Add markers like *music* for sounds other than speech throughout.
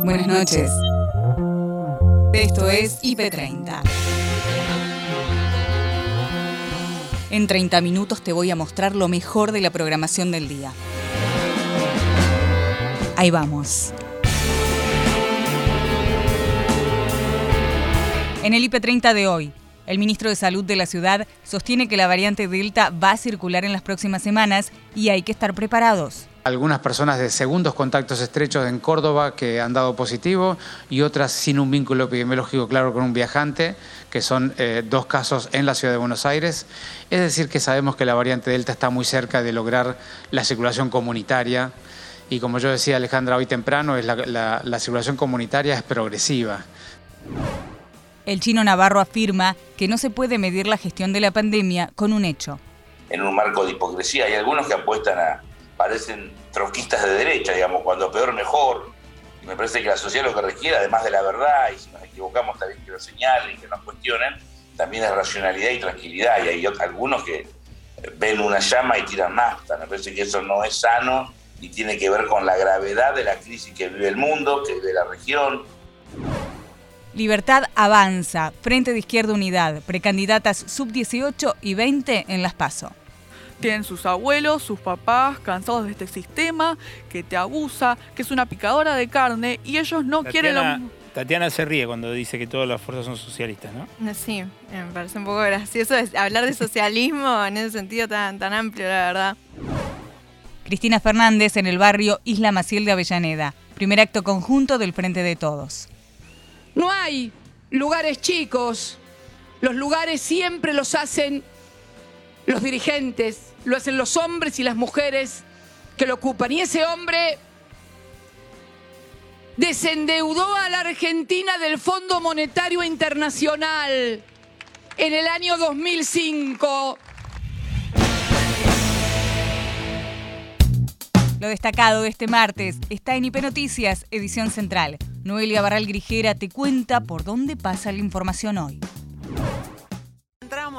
Buenas noches. Esto es IP30. En 30 minutos te voy a mostrar lo mejor de la programación del día. Ahí vamos. En el IP30 de hoy, el ministro de Salud de la ciudad sostiene que la variante Delta va a circular en las próximas semanas y hay que estar preparados. Algunas personas de segundos contactos estrechos en Córdoba que han dado positivo y otras sin un vínculo epidemiológico claro con un viajante, que son eh, dos casos en la ciudad de Buenos Aires. Es decir, que sabemos que la variante Delta está muy cerca de lograr la circulación comunitaria y como yo decía Alejandra hoy temprano, es la, la circulación comunitaria es progresiva. El chino Navarro afirma que no se puede medir la gestión de la pandemia con un hecho. En un marco de hipocresía hay algunos que apuestan a parecen troquistas de derecha, digamos, cuando peor mejor. Y me parece que la sociedad lo que requiere, además de la verdad, y si nos equivocamos también que lo señalen, que nos cuestionen, también es racionalidad y tranquilidad. Y hay algunos que ven una llama y tiran nafta. Me parece que eso no es sano y tiene que ver con la gravedad de la crisis que vive el mundo, que vive la región. Libertad avanza, Frente de Izquierda Unidad, precandidatas sub-18 y 20 en Las PASO tienen sus abuelos, sus papás, cansados de este sistema que te abusa, que es una picadora de carne y ellos no quieren lo Tatiana se ríe cuando dice que todas las fuerzas son socialistas, ¿no? Sí, me parece un poco gracioso hablar de socialismo *laughs* en ese sentido tan, tan amplio, la verdad. Cristina Fernández en el barrio Isla Maciel de Avellaneda. Primer acto conjunto del Frente de Todos. No hay lugares chicos. Los lugares siempre los hacen los dirigentes, lo hacen los hombres y las mujeres que lo ocupan. Y ese hombre desendeudó a la Argentina del Fondo Monetario Internacional en el año 2005. Lo destacado de este martes está en IP Noticias, edición central. Noelia Barral Grijera te cuenta por dónde pasa la información hoy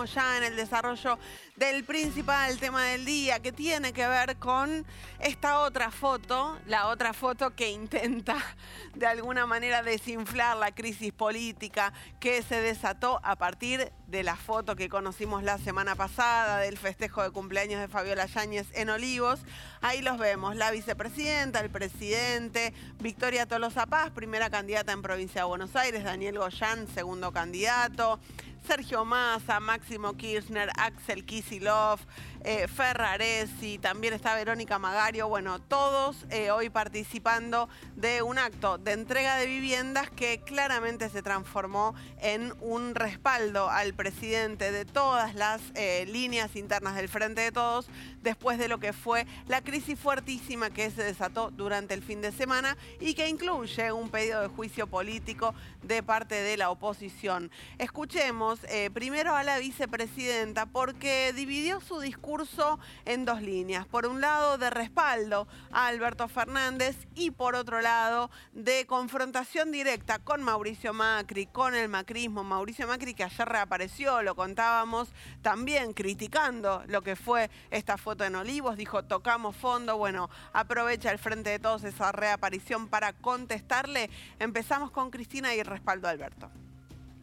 ya en el desarrollo del principal tema del día, que tiene que ver con esta otra foto, la otra foto que intenta *laughs* de alguna manera desinflar la crisis política que se desató a partir de la foto que conocimos la semana pasada del festejo de cumpleaños de Fabiola Yáñez en Olivos. Ahí los vemos, la vicepresidenta, el presidente, Victoria Tolosa Paz, primera candidata en provincia de Buenos Aires, Daniel Goyán, segundo candidato. Sergio Massa, Máximo Kirchner, Axel Kisilov, eh, Ferraresi, también está Verónica Magario, bueno, todos eh, hoy participando de un acto de entrega de viviendas que claramente se transformó en un respaldo al presidente de todas las eh, líneas internas del Frente de Todos después de lo que fue la crisis fuertísima que se desató durante el fin de semana y que incluye un pedido de juicio político de parte de la oposición. Escuchemos primero a la vicepresidenta porque dividió su discurso en dos líneas. Por un lado, de respaldo a Alberto Fernández y por otro lado, de confrontación directa con Mauricio Macri, con el macrismo. Mauricio Macri que ayer reapareció, lo contábamos, también criticando lo que fue esta foto en Olivos, dijo tocamos fondo, bueno, aprovecha el frente de todos esa reaparición para contestarle. Empezamos con Cristina y el respaldo a Alberto.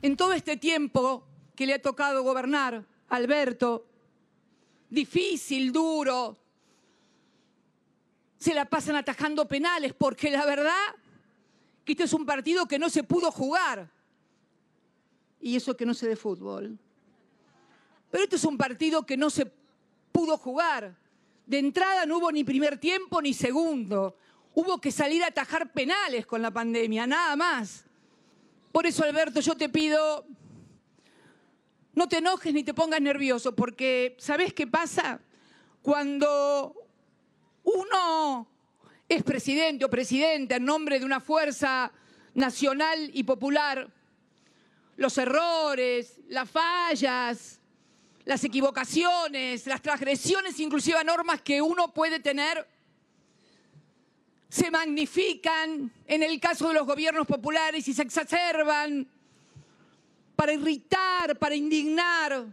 En todo este tiempo que le ha tocado gobernar, Alberto, difícil, duro. Se la pasan atajando penales porque la verdad que este es un partido que no se pudo jugar. Y eso que no sé de fútbol. Pero este es un partido que no se pudo jugar. De entrada no hubo ni primer tiempo ni segundo. Hubo que salir a atajar penales con la pandemia, nada más. Por eso, Alberto, yo te pido no te enojes ni te pongas nervioso, porque ¿sabes qué pasa? Cuando uno es presidente o presidenta en nombre de una fuerza nacional y popular, los errores, las fallas, las equivocaciones, las transgresiones, inclusive a normas que uno puede tener, se magnifican en el caso de los gobiernos populares y se exacerban para irritar, para indignar.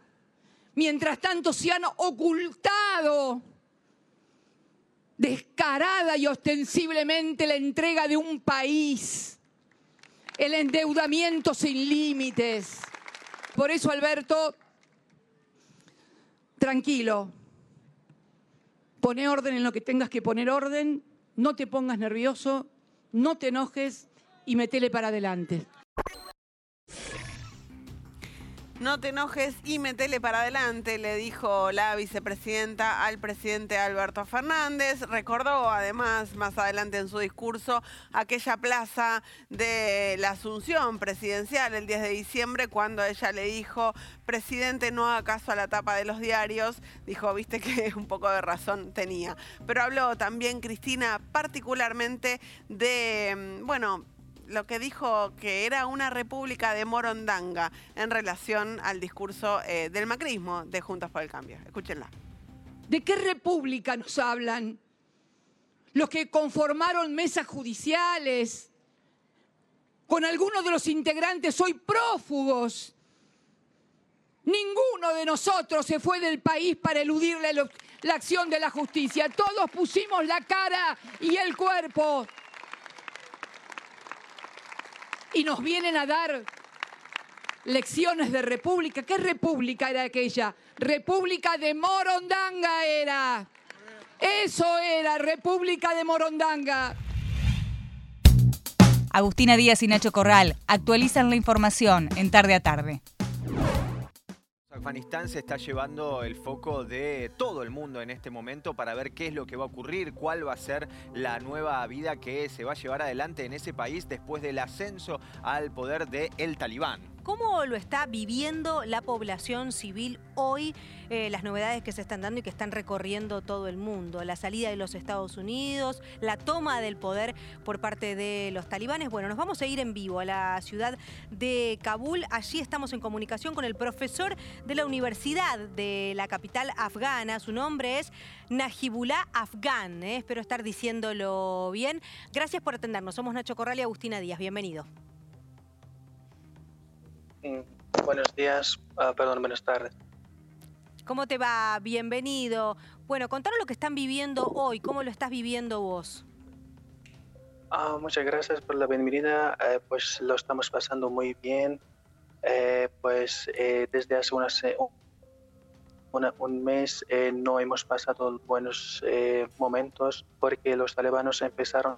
Mientras tanto se han ocultado descarada y ostensiblemente la entrega de un país, el endeudamiento sin límites. Por eso, Alberto, tranquilo, pone orden en lo que tengas que poner orden, no te pongas nervioso, no te enojes y metele para adelante. No te enojes y metele para adelante, le dijo la vicepresidenta al presidente Alberto Fernández. Recordó además más adelante en su discurso aquella plaza de la Asunción presidencial el 10 de diciembre cuando ella le dijo, presidente, no haga caso a la tapa de los diarios. Dijo, viste que *laughs* un poco de razón tenía. Pero habló también Cristina particularmente de, mm, bueno, lo que dijo que era una república de Morondanga en relación al discurso eh, del macrismo de Juntos por el Cambio. Escúchenla. ¿De qué república nos hablan? Los que conformaron mesas judiciales, con algunos de los integrantes hoy prófugos. Ninguno de nosotros se fue del país para eludirle la acción de la justicia. Todos pusimos la cara y el cuerpo y nos vienen a dar lecciones de república. ¿Qué república era aquella? República de Morondanga era. Eso era, República de Morondanga. Agustina Díaz y Nacho Corral actualizan la información en tarde a tarde. Afganistán se está llevando el foco de todo el mundo en este momento para ver qué es lo que va a ocurrir, cuál va a ser la nueva vida que se va a llevar adelante en ese país después del ascenso al poder de el Talibán. ¿Cómo lo está viviendo la población civil hoy? Eh, las novedades que se están dando y que están recorriendo todo el mundo. La salida de los Estados Unidos, la toma del poder por parte de los talibanes. Bueno, nos vamos a ir en vivo a la ciudad de Kabul. Allí estamos en comunicación con el profesor de la Universidad de la capital afgana. Su nombre es Najibullah Afgan. ¿eh? Espero estar diciéndolo bien. Gracias por atendernos. Somos Nacho Corral y Agustina Díaz. Bienvenido. Mm, buenos días, ah, perdón, buenas tardes. ¿Cómo te va? Bienvenido. Bueno, contanos lo que están viviendo hoy, ¿cómo lo estás viviendo vos? Ah, muchas gracias por la bienvenida. Eh, pues lo estamos pasando muy bien. Eh, pues eh, desde hace un mes no hemos pasado buenos momentos porque los talibanos empezaron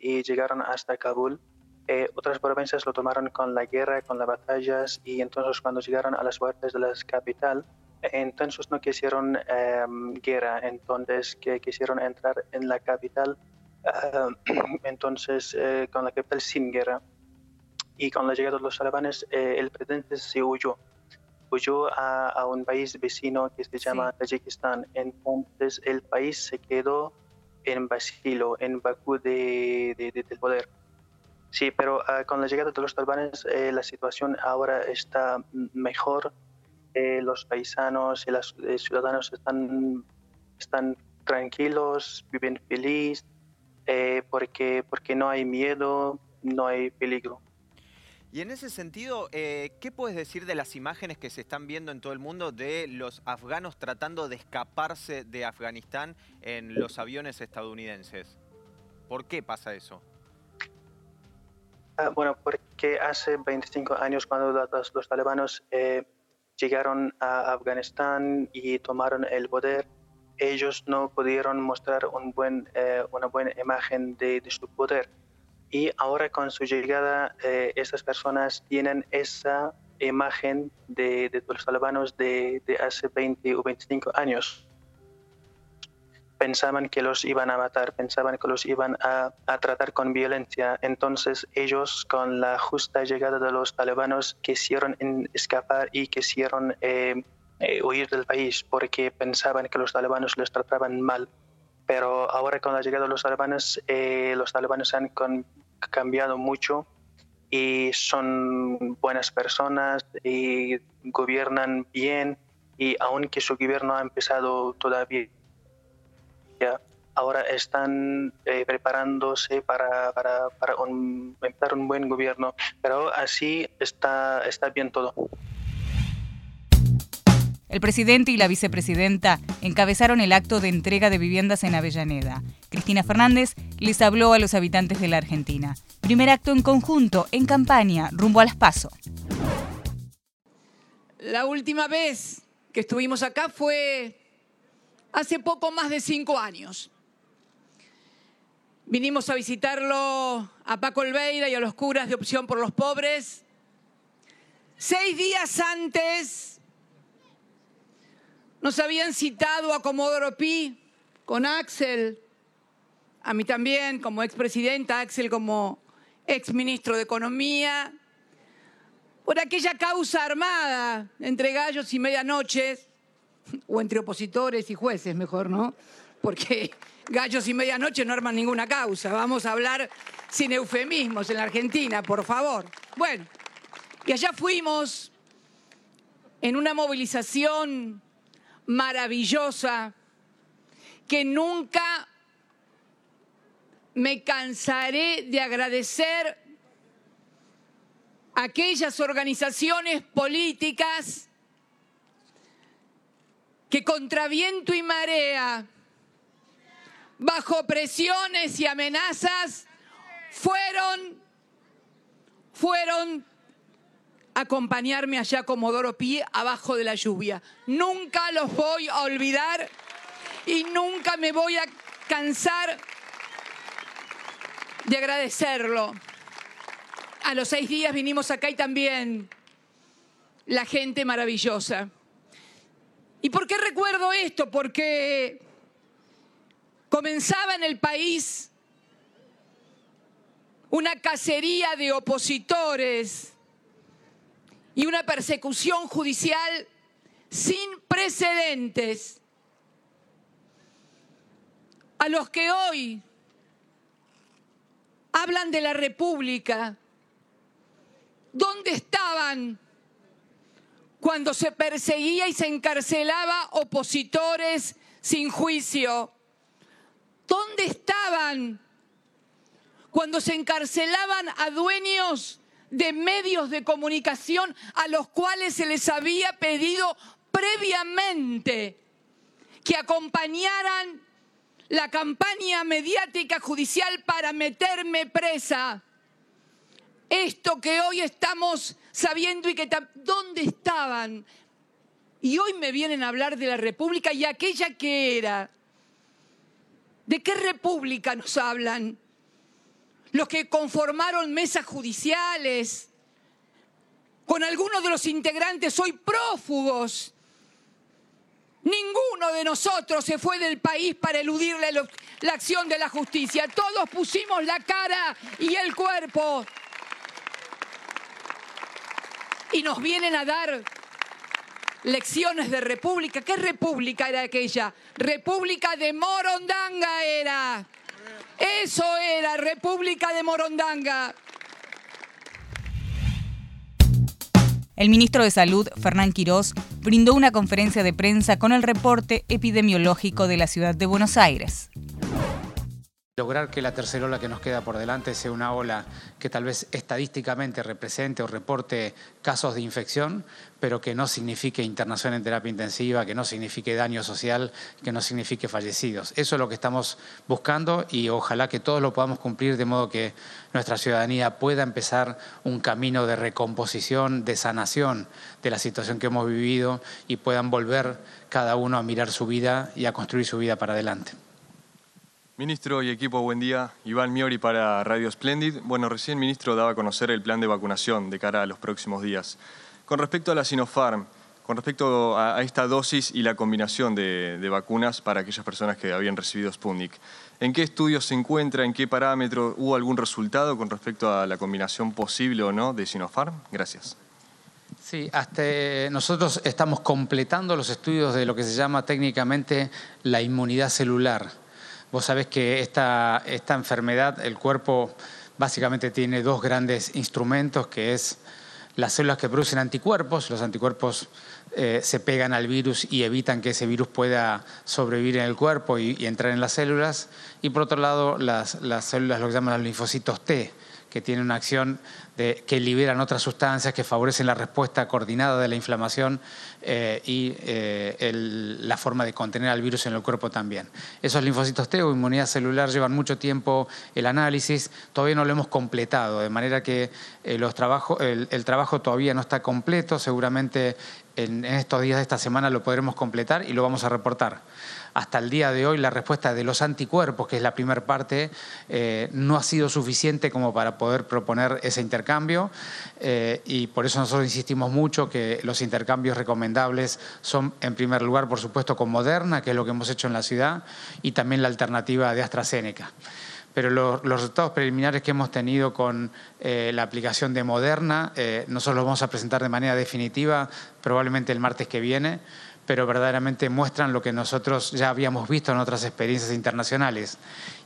y llegaron hasta Kabul eh, otras provincias lo tomaron con la guerra, con las batallas y entonces cuando llegaron a las puertas de la capital, entonces no quisieron em, guerra, entonces que quisieron entrar en la capital, em, *clears throat* entonces eh, con la capital sin guerra. Y con la llegada de los alemanes, eh, el presidente se huyó, huyó a, un país vecino que se llama Tayikistán. Entonces el país se quedó en vacío, en Bakú de, de, del poder. Sí, pero ah, con la llegada de los talibanes eh, la situación ahora está mejor. Eh, los paisanos y los eh, ciudadanos están, están tranquilos, viven feliz, porque, porque no hay miedo, no hay peligro. Y en ese sentido, ¿qué puedes decir de las imágenes que se están viendo en todo el mundo de los afganos tratando de escaparse de Afganistán en los aviones estadounidenses? ¿Por qué pasa eso? Ah, bueno, porque hace 25 años cuando los, los eh, llegaron a Afganistán y tomaron el poder, ellos no pudieron mostrar eh, una buena imagen de, su poder. Y ahora con su llegada, eh, esas personas tienen esa imagen de, de los talibanos de, de hace 20 o 25 años pensaban que los iban a matar, pensaban que los iban a, tratar con violencia. Entonces ellos, con la justa llegada de los talibanos, quisieron escapar y quisieron eh, eh, huir del país porque pensaban que los talibanos les trataban mal. Pero ahora con la llegada de los talibanes, eh, los talibanes han cambiado mucho y son buenas personas y gobiernan bien y aunque su gobierno ha empezado todavía ahora están eh, preparándose para, para, para un, empezar un buen gobierno, pero así está, está bien todo. El presidente y la vicepresidenta encabezaron el acto de entrega de viviendas en Avellaneda. Cristina Fernández les habló a los habitantes de la Argentina. Primer acto en conjunto, en campaña, rumbo a las PASO. La última vez que estuvimos acá fue hace poco más de cinco años. Vinimos a visitarlo a Paco Olveira y a los curas de Opción por los Pobres. Seis días antes nos habían citado a Comodoro Pi con Axel, a mí también como expresidenta, Axel como exministro de Economía, por aquella causa armada entre gallos y medianoches, o entre opositores y jueces, mejor, ¿no? Porque gallos y medianoche no arman ninguna causa. Vamos a hablar sin eufemismos en la Argentina, por favor. Bueno, y allá fuimos en una movilización maravillosa que nunca me cansaré de agradecer a aquellas organizaciones políticas que contra viento y marea, bajo presiones y amenazas, fueron, fueron a acompañarme allá como Doro Pie abajo de la lluvia. Nunca los voy a olvidar y nunca me voy a cansar de agradecerlo. A los seis días vinimos acá y también la gente maravillosa. ¿Y por qué recuerdo esto? Porque comenzaba en el país una cacería de opositores y una persecución judicial sin precedentes a los que hoy hablan de la República. ¿Dónde estaban cuando se perseguía y se encarcelaba opositores sin juicio? ¿Dónde estaban cuando se encarcelaban a dueños de medios de comunicación a los cuales se les había pedido previamente que acompañaran la campaña mediática judicial para meterme presa. Esto que hoy estamos sabiendo y que dónde estaban. Y hoy me vienen a hablar de la República y aquella que era. ¿De qué República nos hablan? Los que conformaron mesas judiciales, con algunos de los integrantes hoy prófugos Ninguno de nosotros se fue del país para eludir la, acción de la justicia. Todos pusimos la cara y el cuerpo. Y nos vienen a dar lecciones de república. ¿Qué república era aquella? República de Morondanga era. Eso era, República de Morondanga. El ministro de Salud, Fernán Quirós, brindó una conferencia de prensa con el reporte epidemiológico de la ciudad de Buenos Aires. Lograr que la tercera ola que nos queda por delante sea una ola que tal vez estadísticamente represente o reporte casos de infección, pero que no signifique internación en terapia intensiva, que no signifique daño social, que no signifique fallecidos. Eso es lo que estamos buscando y ojalá que todos lo podamos cumplir de modo que nuestra ciudadanía pueda empezar un camino de recomposición, de sanación de la situación que hemos vivido y puedan volver cada uno a mirar su vida y a construir su vida para adelante. Ministro y equipo, buen día. Iván Miori para Radio Splendid. Bueno, recién ministro daba a conocer el plan de vacunación de cara a los próximos días. Con respecto a la Sinopharm, con respecto a, esta dosis y la combinación de, vacunas para aquellas personas que habían recibido Sputnik, ¿en qué estudios se encuentra? ¿En qué parámetro? ¿Hubo algún resultado con respecto a la combinación posible o no de Sinopharm? Gracias. Sí, hasta nosotros estamos completando los estudios de lo que se llama técnicamente la inmunidad celular Vos sabés que esta, esta enfermedad, el cuerpo básicamente tiene dos grandes instrumentos, que es las células que producen anticuerpos. Los anticuerpos eh, se pegan al virus y evitan que ese virus pueda sobrevivir en el cuerpo y, entrar en las células. Y por otro lado, las, las, células, lo que llaman los linfocitos T, que tiene una acción que liberan otras sustancias que favorecen la respuesta coordinada de la inflamación eh, y eh, la forma de contener al virus en el cuerpo también. Esos linfocitos T o inmunidad celular llevan mucho tiempo el análisis, todavía no lo hemos completado, de manera que eh, los el, el, trabajo todavía no está completo, seguramente en, estos días de esta semana lo podremos completar y lo vamos a reportar. Hasta el día de hoy la respuesta de los anticuerpos, que es la primera parte, eh, no ha sido suficiente como para poder proponer ese intercambio. Eh, y por eso nosotros insistimos mucho que los intercambios recomendables son, en primer lugar, por supuesto, con Moderna, que es lo que hemos hecho en la ciudad, y también la alternativa de AstraZeneca. Pero los, resultados preliminares que hemos tenido con eh, la aplicación de Moderna, eh, nosotros los vamos a presentar de manera definitiva probablemente el martes que viene, pero verdaderamente muestran lo que nosotros ya habíamos visto en otras experiencias internacionales,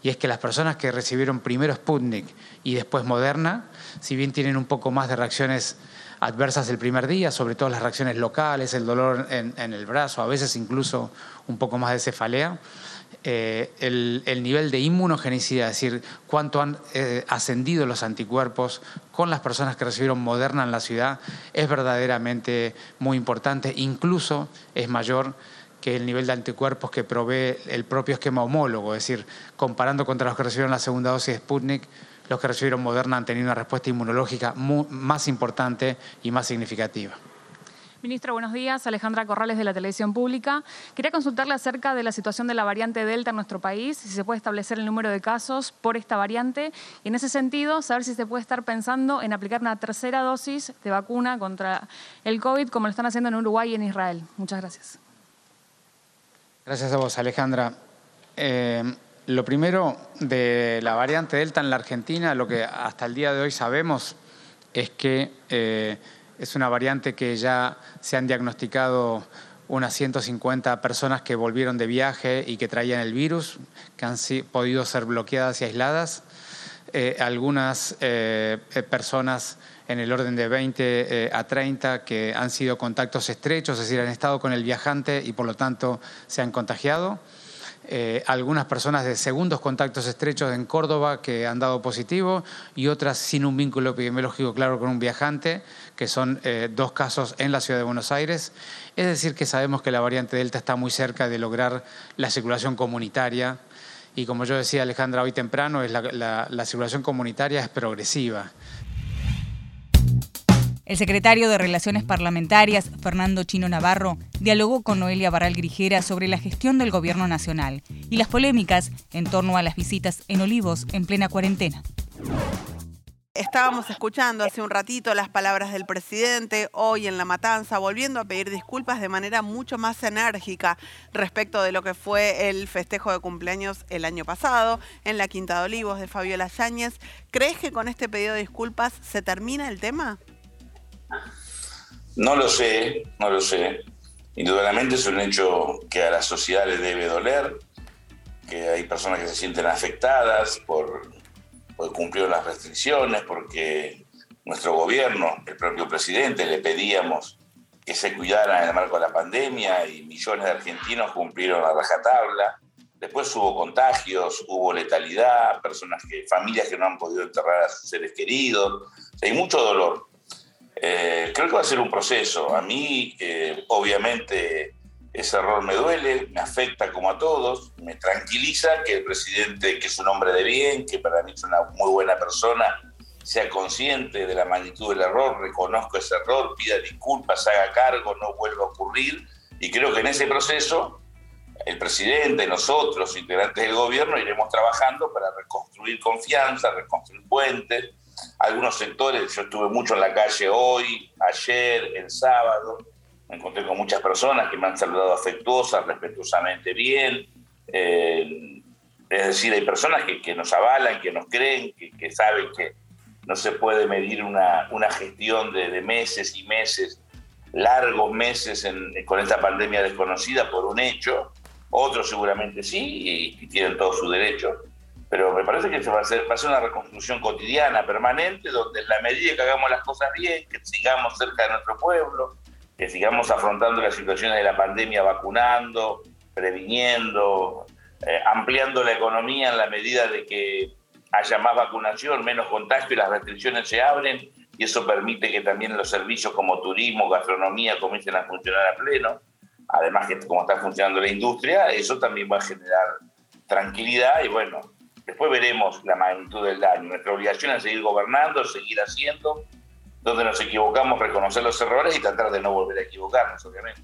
y es que las personas que recibieron primero Sputnik y después Moderna, si bien tienen un poco más de reacciones adversas el primer día, sobre todo las reacciones locales, el dolor en, el brazo, a veces incluso un poco más de cefalea, eh, el, nivel de inmunogenicidad, es decir, cuánto han eh, ascendido los anticuerpos con las personas que recibieron Moderna en la ciudad, es verdaderamente muy importante, incluso es mayor que el nivel de anticuerpos que provee el propio esquema homólogo, es decir, comparando contra los que recibieron la segunda dosis de Sputnik, los que recibieron Moderna han tenido una respuesta inmunológica más importante y más significativa. Ministro, buenos días. Alejandra Corrales de la Televisión Pública. Quería consultarle acerca de la situación de la variante Delta en nuestro país, si se puede establecer el número de casos por esta variante y en ese sentido saber si se puede estar pensando en aplicar una tercera dosis de vacuna contra el COVID como lo están haciendo en Uruguay y en Israel. Muchas gracias. Gracias a vos, Alejandra. Eh, lo primero de la variante Delta en la Argentina, lo que hasta el día de hoy sabemos es que... Eh, es una variante que ya se han diagnosticado unas 150 personas que volvieron de viaje y que traían el virus, que han podido ser bloqueadas y aisladas. Eh, algunas eh, personas en el orden de 20 a 30 que han sido contactos estrechos, es decir, han estado con el viajante y por lo tanto se han contagiado. Eh, algunas personas de segundos contactos estrechos en Córdoba que han dado positivo y otras sin un vínculo epidemiológico claro con un viajante, que son eh, dos casos en la ciudad de Buenos Aires. Es decir, que sabemos que la variante Delta está muy cerca de lograr la circulación comunitaria y como yo decía Alejandra hoy temprano, es la circulación comunitaria es progresiva. El secretario de Relaciones Parlamentarias, Fernando Chino Navarro, dialogó con Noelia Barral Grijera sobre la gestión del gobierno nacional y las polémicas en torno a las visitas en Olivos en plena cuarentena. Estábamos escuchando hace un ratito las palabras del presidente hoy en La Matanza, volviendo a pedir disculpas de manera mucho más enérgica respecto de lo que fue el festejo de cumpleaños el año pasado en la Quinta de Olivos de Fabiola Yáñez. ¿Crees que con este pedido de disculpas se termina el tema? No lo sé, no lo sé. Indudablemente es un hecho que a la sociedad le debe doler, que hay personas que se sienten afectadas por, cumplir las restricciones, porque nuestro gobierno, el propio presidente, le pedíamos que se cuidara en el marco de la pandemia y millones de argentinos cumplieron la rajatabla. Después hubo contagios, hubo letalidad, personas familias que no han podido enterrar a sus seres queridos. hay mucho dolor. Eh, creo que va a ser un proceso. A mí, eh, obviamente, ese error me duele, me afecta como a todos, me tranquiliza que el presidente, que es un hombre de bien, que para mí es una muy buena persona, sea consciente de la magnitud del error, reconozca ese error, pida disculpas, haga cargo, no vuelva a ocurrir. Y creo que en ese proceso el presidente, nosotros, integrantes del gobierno, iremos trabajando para reconstruir confianza, reconstruir puentes, algunos sectores, yo estuve mucho en la calle hoy, ayer, el sábado, me encontré con muchas personas que me han saludado afectuosas, respetuosamente bien. Eh, es decir, hay personas que, nos avalan, que nos creen, que, saben que no se puede medir una, gestión de, meses y meses, largos meses con esta pandemia desconocida por un hecho. Otros seguramente sí y, y tienen todo su derecho pero me parece que se va a, hacer, va a ser una reconstrucción cotidiana, permanente, donde en la medida que hagamos las cosas bien, que sigamos cerca de nuestro pueblo, que sigamos afrontando las situaciones de la pandemia vacunando, previniendo, eh, ampliando la economía en la medida de que haya más vacunación, menos contagio y las restricciones se abren y eso permite que también los servicios como turismo, gastronomía comiencen a funcionar a pleno. Además que como está funcionando la industria, eso también va a generar tranquilidad y bueno, después veremos la magnitud del daño. Nuestra obligación es seguir gobernando, seguir haciendo, donde nos equivocamos, reconocer los errores y tratar de no volver a equivocarnos, obviamente.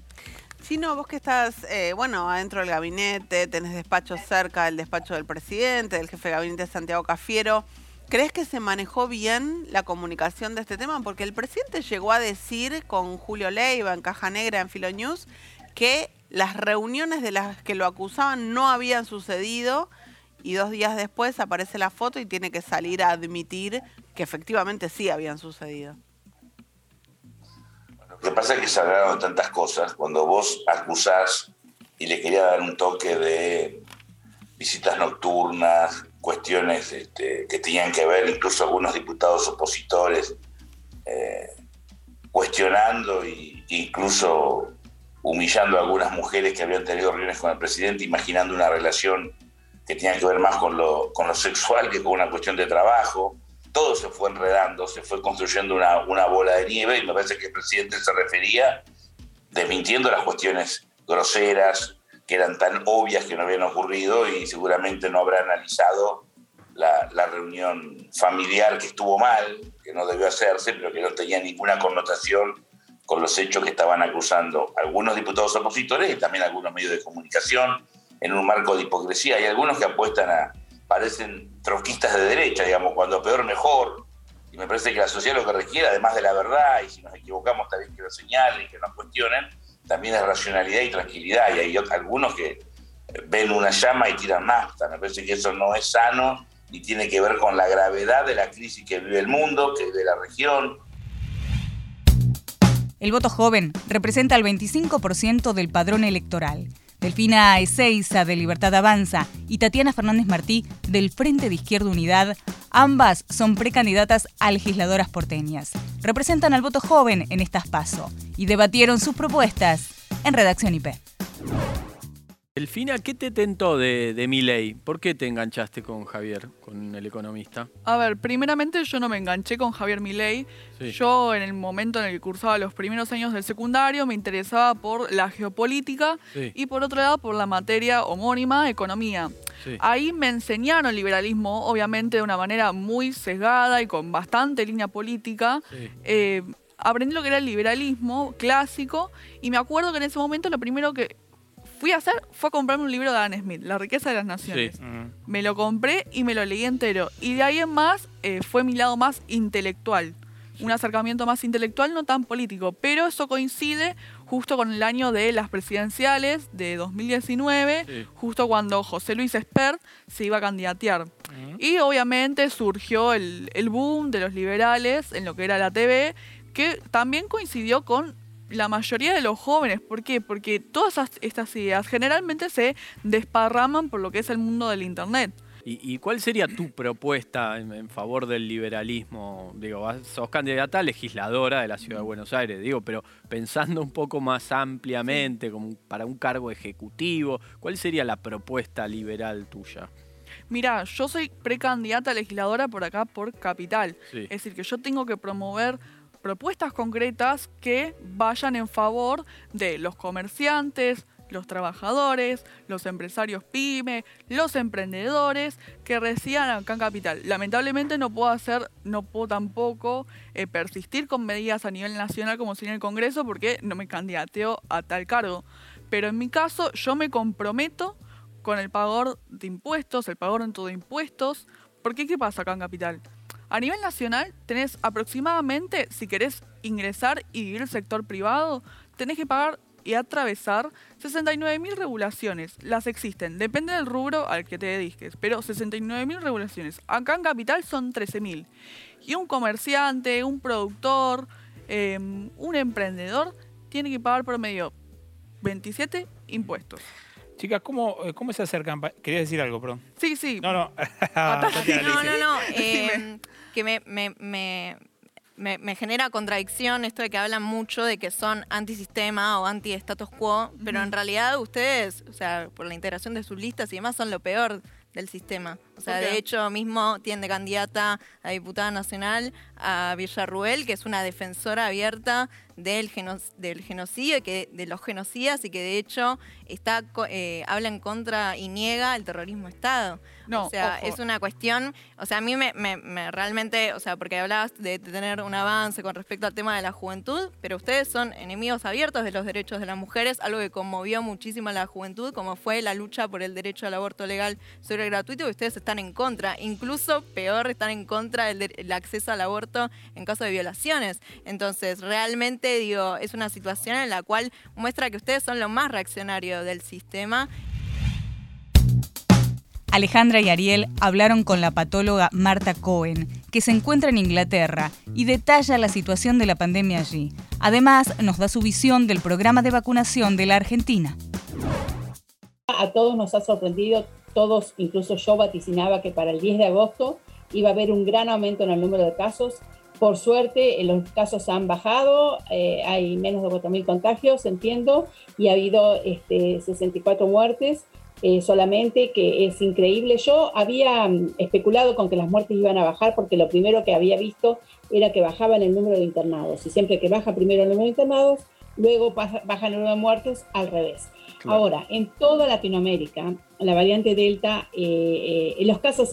Si no, vos que estás, eh, bueno, adentro del gabinete, tenés despachos cerca del despacho del presidente, del jefe de gabinete Santiago Cafiero, ¿crees que se manejó bien la comunicación de este tema? Porque el presidente llegó a decir con Julio Leiva en Caja Negra en Filonews que las reuniones de las que lo acusaban no habían sucedido y dos días después aparece la foto y tiene que salir a admitir que efectivamente sí habían sucedido. Lo que pasa es que se hablaron tantas cosas. Cuando vos acusás, y le quería dar un toque de visitas nocturnas, cuestiones este, que tenían que ver, incluso algunos diputados opositores, eh, cuestionando e incluso humillando a algunas mujeres que habían tenido reuniones con el presidente, imaginando una relación que tenía que ver más con lo, con lo sexual que con una cuestión de trabajo. Todo se fue enredando, se fue construyendo una, una bola de nieve y me parece que el presidente se refería desmintiendo las cuestiones groseras que eran tan obvias que no habían ocurrido y seguramente no habrá analizado la, la, reunión familiar que estuvo mal, que no debió hacerse, pero que no tenía ninguna connotación con los hechos que estaban acusando algunos diputados opositores y también algunos medios de comunicación en un marco de hipocresía. Hay algunos que apuestan a, parecen troquistas de derecha, digamos, cuando peor mejor. Y me parece que la sociedad lo que requiere, además de la verdad, y si nos equivocamos también que lo señalen y que nos cuestionen, también es racionalidad y tranquilidad. Y hay algunos que ven una llama y tiran nafta. Me parece que eso no es sano y tiene que ver con la gravedad de la crisis que vive el mundo, que vive la región. El voto joven representa el 25% del padrón electoral. Delfina Ezeiza de Libertad Avanza y Tatiana Fernández Martí del Frente de Izquierda Unidad, ambas son precandidatas a legisladoras porteñas. Representan al voto joven en estas PASO y debatieron sus propuestas en Redacción IP. Delfina, ¿qué te tentó de, de mi ley? ¿Por qué te enganchaste con Javier, con el economista? A ver, primeramente yo no me enganché con Javier Milei. Yo en el momento en el que cursaba los primeros años del secundario me interesaba por la geopolítica y por otro lado por la materia homónima, economía. Ahí me enseñaron liberalismo, obviamente de una manera muy sesgada y con bastante línea política. Eh, aprendí lo que era el liberalismo clásico y me acuerdo que en ese momento lo primero que fui a hacer fue a comprarme un libro de Adam Smith, La riqueza de las naciones. Me lo compré y me lo leí entero. Y de ahí en más eh, fue mi lado más intelectual. Un acercamiento más intelectual, no tan político. Pero eso coincide justo con el año de las presidenciales de 2019, justo cuando José Luis Espert se iba a candidatear. Y obviamente surgió el, el boom de los liberales en lo que era la TV, que también coincidió con la mayoría de los jóvenes. ¿Por qué? Porque todas estas ideas generalmente se desparraman por lo que es el mundo del Internet. ¿Y, cuál sería tu propuesta en, favor del liberalismo? Digo, sos candidata a legisladora de la Ciudad de Buenos Aires, digo, pero pensando un poco más ampliamente, como para un cargo ejecutivo, ¿cuál sería la propuesta liberal tuya? Mira, yo soy precandidata a legisladora por acá, por Capital. Es decir, que yo tengo que promover propuestas concretas que vayan en favor de los comerciantes, los trabajadores, los empresarios pyme, los emprendedores que residan acá en Capital. Lamentablemente no puedo hacer, no puedo tampoco eh, persistir con medidas a nivel nacional como si en el Congreso porque no me candidateo a tal cargo. Pero en mi caso yo me comprometo con el pagador de impuestos, el pagador de impuestos, porque ¿qué pasa acá en Capital? A nivel nacional tenés aproximadamente, si querés ingresar y vivir el sector privado, tenés que pagar y atravesar 69.000 regulaciones. Las existen, depende del rubro al que te dediques, pero 69.000 regulaciones. Acá en Capital son 13.000. Y un comerciante, un productor, em, un emprendedor tiene que pagar por medio 27 impuestos. Chicas, ¿cómo, eh, ¿cómo se acercan? Quería decir algo, perdón. Sí, sí. No, no. *laughs* no, no, no. *laughs* Eh, que me, me, me, genera contradicción esto de que hablan mucho de que son antisistema o anti-status quo, pero en realidad ustedes, o sea, por la integración de sus listas y demás, son lo peor del sistema. O sea, de hecho, mismo tiene candidata a diputada nacional a Villarruel, que es una defensora abierta del, del genocidio, que, de los genocidas y que de hecho está eh, habla en contra y niega el terrorismo Estado. No, o sea, es una cuestión, o sea, a mí me, realmente, o sea, porque hablabas de, tener un avance con respecto al tema de la juventud, pero ustedes son enemigos abiertos de los derechos de las mujeres, algo que conmovió muchísimo a la juventud, como fue la lucha por el derecho al aborto legal sobre gratuito, y ustedes están en contra, incluso peor, están en contra del acceso al aborto en caso de violaciones. Entonces, realmente, digo, es una situación en la cual muestra que ustedes son lo más reaccionario del sistema Alejandra y Ariel hablaron con la patóloga Marta Cohen, que se encuentra en Inglaterra y detalla la situación de la pandemia allí. Además, nos da su visión del programa de vacunación de la Argentina. A todos nos ha sorprendido, todos, incluso yo vaticinaba que para el 10 de agosto iba a haber un gran aumento en el número de casos. Por suerte, los casos han bajado, eh, hay menos de 4.000 contagios, entiendo, y ha habido este, 64 muertes. Eh, solamente, que es increíble. Yo había mm, especulado con que las muertes iban a bajar porque lo primero que había visto era que bajaban el número de internados y siempre que baja primero el número de internados, luego baja el número de muertes al revés. Ahora, en toda Latinoamérica, la variante Delta, eh, eh, los casos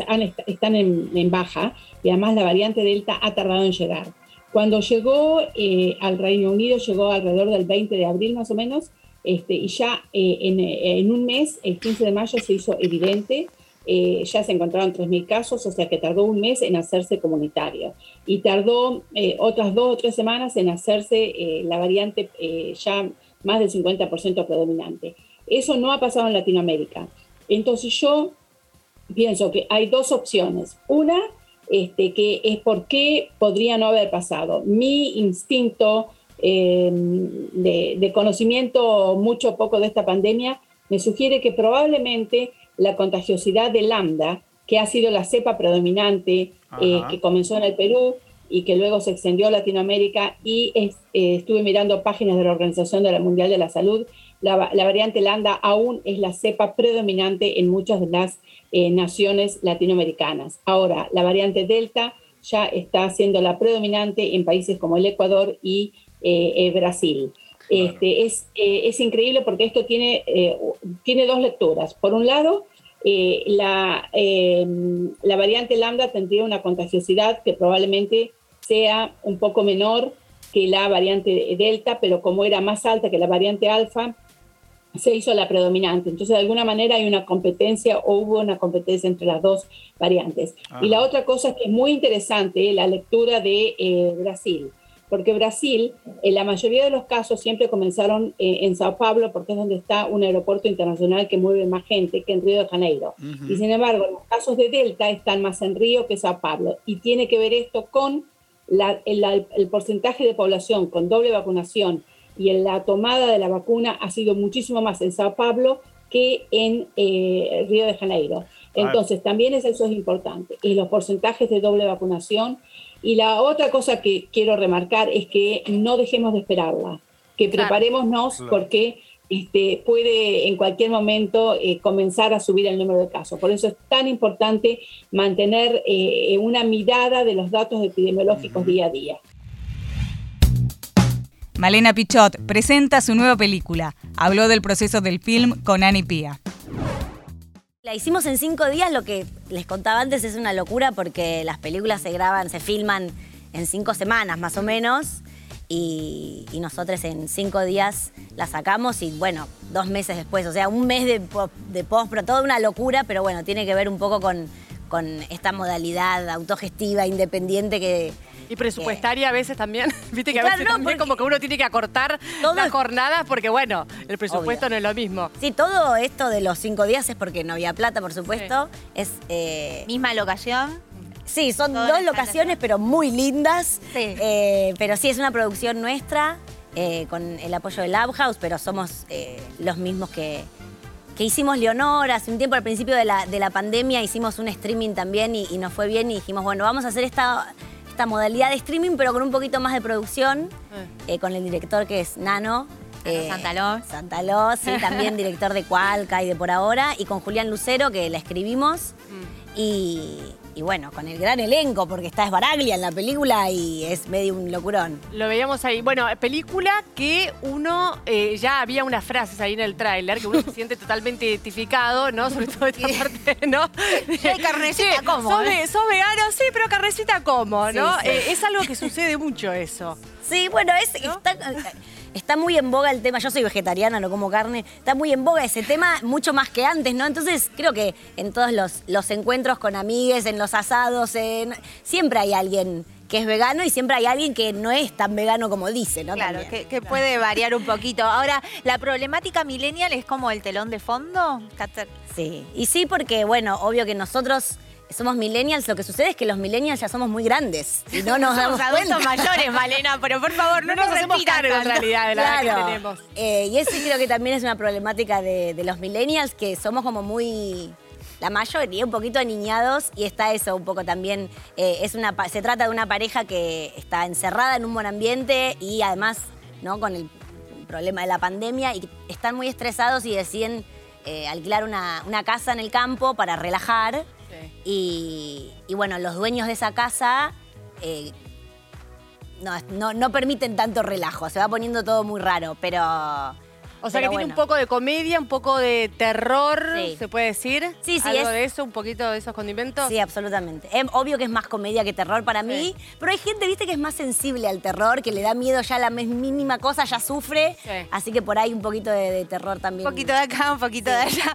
están en, baja y además la variante Delta ha tardado en llegar. Cuando llegó al Reino Unido, llegó alrededor del 20 de abril más o menos, este, y ya eh, eh, en, un mes, el 15 de mayo, se hizo evidente, eh, ya se encontraron 3.000 casos, o sea que tardó un mes en hacerse comunitario. Y tardó otras dos o tres semanas en hacerse la variante ya más del 50% predominante. Eso no ha pasado en Latinoamérica. Entonces yo pienso que hay dos opciones. Una, este, que es por qué podría no haber pasado. Mi instinto Em, de, conocimiento mucho o poco de esta pandemia, me sugiere que probablemente la contagiosidad de lambda, que ha sido la cepa predominante, eh, que comenzó en el Perú y que luego se extendió a Latinoamérica, y eh, estuve mirando páginas de la Organización de la Mundial de la Salud, la, variante lambda aún es la cepa predominante en muchas de las eh, naciones latinoamericanas. Ahora, la variante delta ya está siendo la predominante en países como el Ecuador y eh, eh, Brasil. Este, es, eh, es, increíble porque esto tiene, tiene dos lecturas. Por un lado, la, la variante lambda tendría una contagiosidad que probablemente sea un poco menor que la variante delta, pero como era más alta que la variante alfa, se hizo la predominante. Entonces, de alguna manera hay una competencia o hubo una competencia entre las dos variantes. Y la otra cosa que es muy interesante la lectura de Brasil porque Brasil, en la mayoría de los casos siempre comenzaron eh, en Sao Paulo, porque es donde está un aeropuerto internacional que mueve más gente que en Río de Janeiro. Y sin embargo, los casos de Delta están más en Río que Sao Paulo. Y tiene que ver esto con el, porcentaje de población con doble vacunación y en la tomada de la vacuna ha sido muchísimo más en Sao Paulo que en eh, Río de Janeiro. Entonces, también eso es importante. Y los porcentajes de doble vacunación y la otra cosa que quiero remarcar es que no dejemos de esperarla, que preparémonos porque este, puede en cualquier momento eh, comenzar a subir el número de casos. Por eso es tan importante mantener eh, una mirada de los datos epidemiológicos día a día. Malena Pichot presenta su nueva película. Habló del proceso del film con Ani Pía. La hicimos en cinco días, lo que les contaba antes es una locura porque las películas se graban, se filman en cinco semanas más o menos y, nosotros en cinco días la sacamos y bueno, dos meses después, o sea, un mes de, de post, toda una locura, pero bueno, tiene que ver un poco con, con esta modalidad autogestiva, independiente que, y presupuestaria a veces también. *laughs* Viste que a veces también como que uno tiene que acortar las jornadas porque, bueno, el presupuesto no es lo mismo. Sí, todo esto de los cinco días es porque no había plata, por supuesto. Es. Eh, ¿Misma locación? Sí, son dos locaciones, pero muy lindas. Sí. Eh, pero sí, es una producción nuestra, eh, con el apoyo de Lab House, pero somos los mismos que, que hicimos Leonor hace un tiempo al principio de la, de la pandemia, hicimos un streaming también y, y, nos fue bien y dijimos, bueno, vamos a hacer esta esta modalidad de streaming, pero con un poquito más de producción, eh. Eh, con el director que es Nano. Eh, Santaló. Santaló, sí, *laughs* también director de Cualca y de Por Ahora. Y con Julián Lucero, que la escribimos. Y, y bueno, con el gran elenco, porque está Esbaraglia en la película y es medio un locurón. Lo veíamos ahí. Bueno, película que uno, eh, ya había unas frases ahí en el tráiler que uno se *laughs* siente totalmente identificado, ¿no? Sobre todo esta parte, ¿no? *laughs* Sí, carnecita Sí, como, sos, ¿eh? sos vegano, sí, pero carnecita como, ¿no? Sí. Eh, es algo que sucede mucho eso. Sí, bueno, es, está, está muy en boga el tema. Yo soy vegetariana, no como carne. Está muy en boga ese tema, mucho más que antes, ¿no? Entonces, creo que en todos los, los encuentros con amigues, en los asados, en- siempre hay alguien que es vegano y siempre hay alguien que no es tan vegano como dice, ¿no? Claro, que, que puede variar un poquito. Ahora, ¿la problemática millennial es como el telón de fondo? Sí, y sí porque, bueno, obvio que nosotros somos millennials, lo que sucede es que los millennials ya somos muy grandes y no nos *laughs* Somos damos adultos cuenta. mayores, Malena, pero por favor, no, No nos nos hacemos cargo en realidad de la edad que Claro. tenemos. Eh, y eso creo que también es una problemática de, de los millennials, que somos como muy, la mayoría, un poquito aniñados, y está eso un poco también, eh, es una, se trata de una pareja que está encerrada en un buen ambiente y además, ¿no? Con el problema de la pandemia, y están muy estresados y deciden eh, alquilar una, una casa en el campo para relajar. Y, y bueno, los dueños de esa casa eh, no, no, no permiten tanto relajo, se va poniendo todo muy raro, pero... O sea que tiene un poco de comedia, un poco de terror, Sí. ¿se puede decir? Sí, sí, ¿Algo es- de eso, un poquito de esos condimentos? Sí, absolutamente. Es obvio que es más comedia que terror para mí, pero hay gente, viste, que es más sensible al terror, que le da miedo ya a la mínima cosa, ya sufre. Sí. Así que por ahí un poquito de, de terror también. Un poquito de acá, un poquito de allá.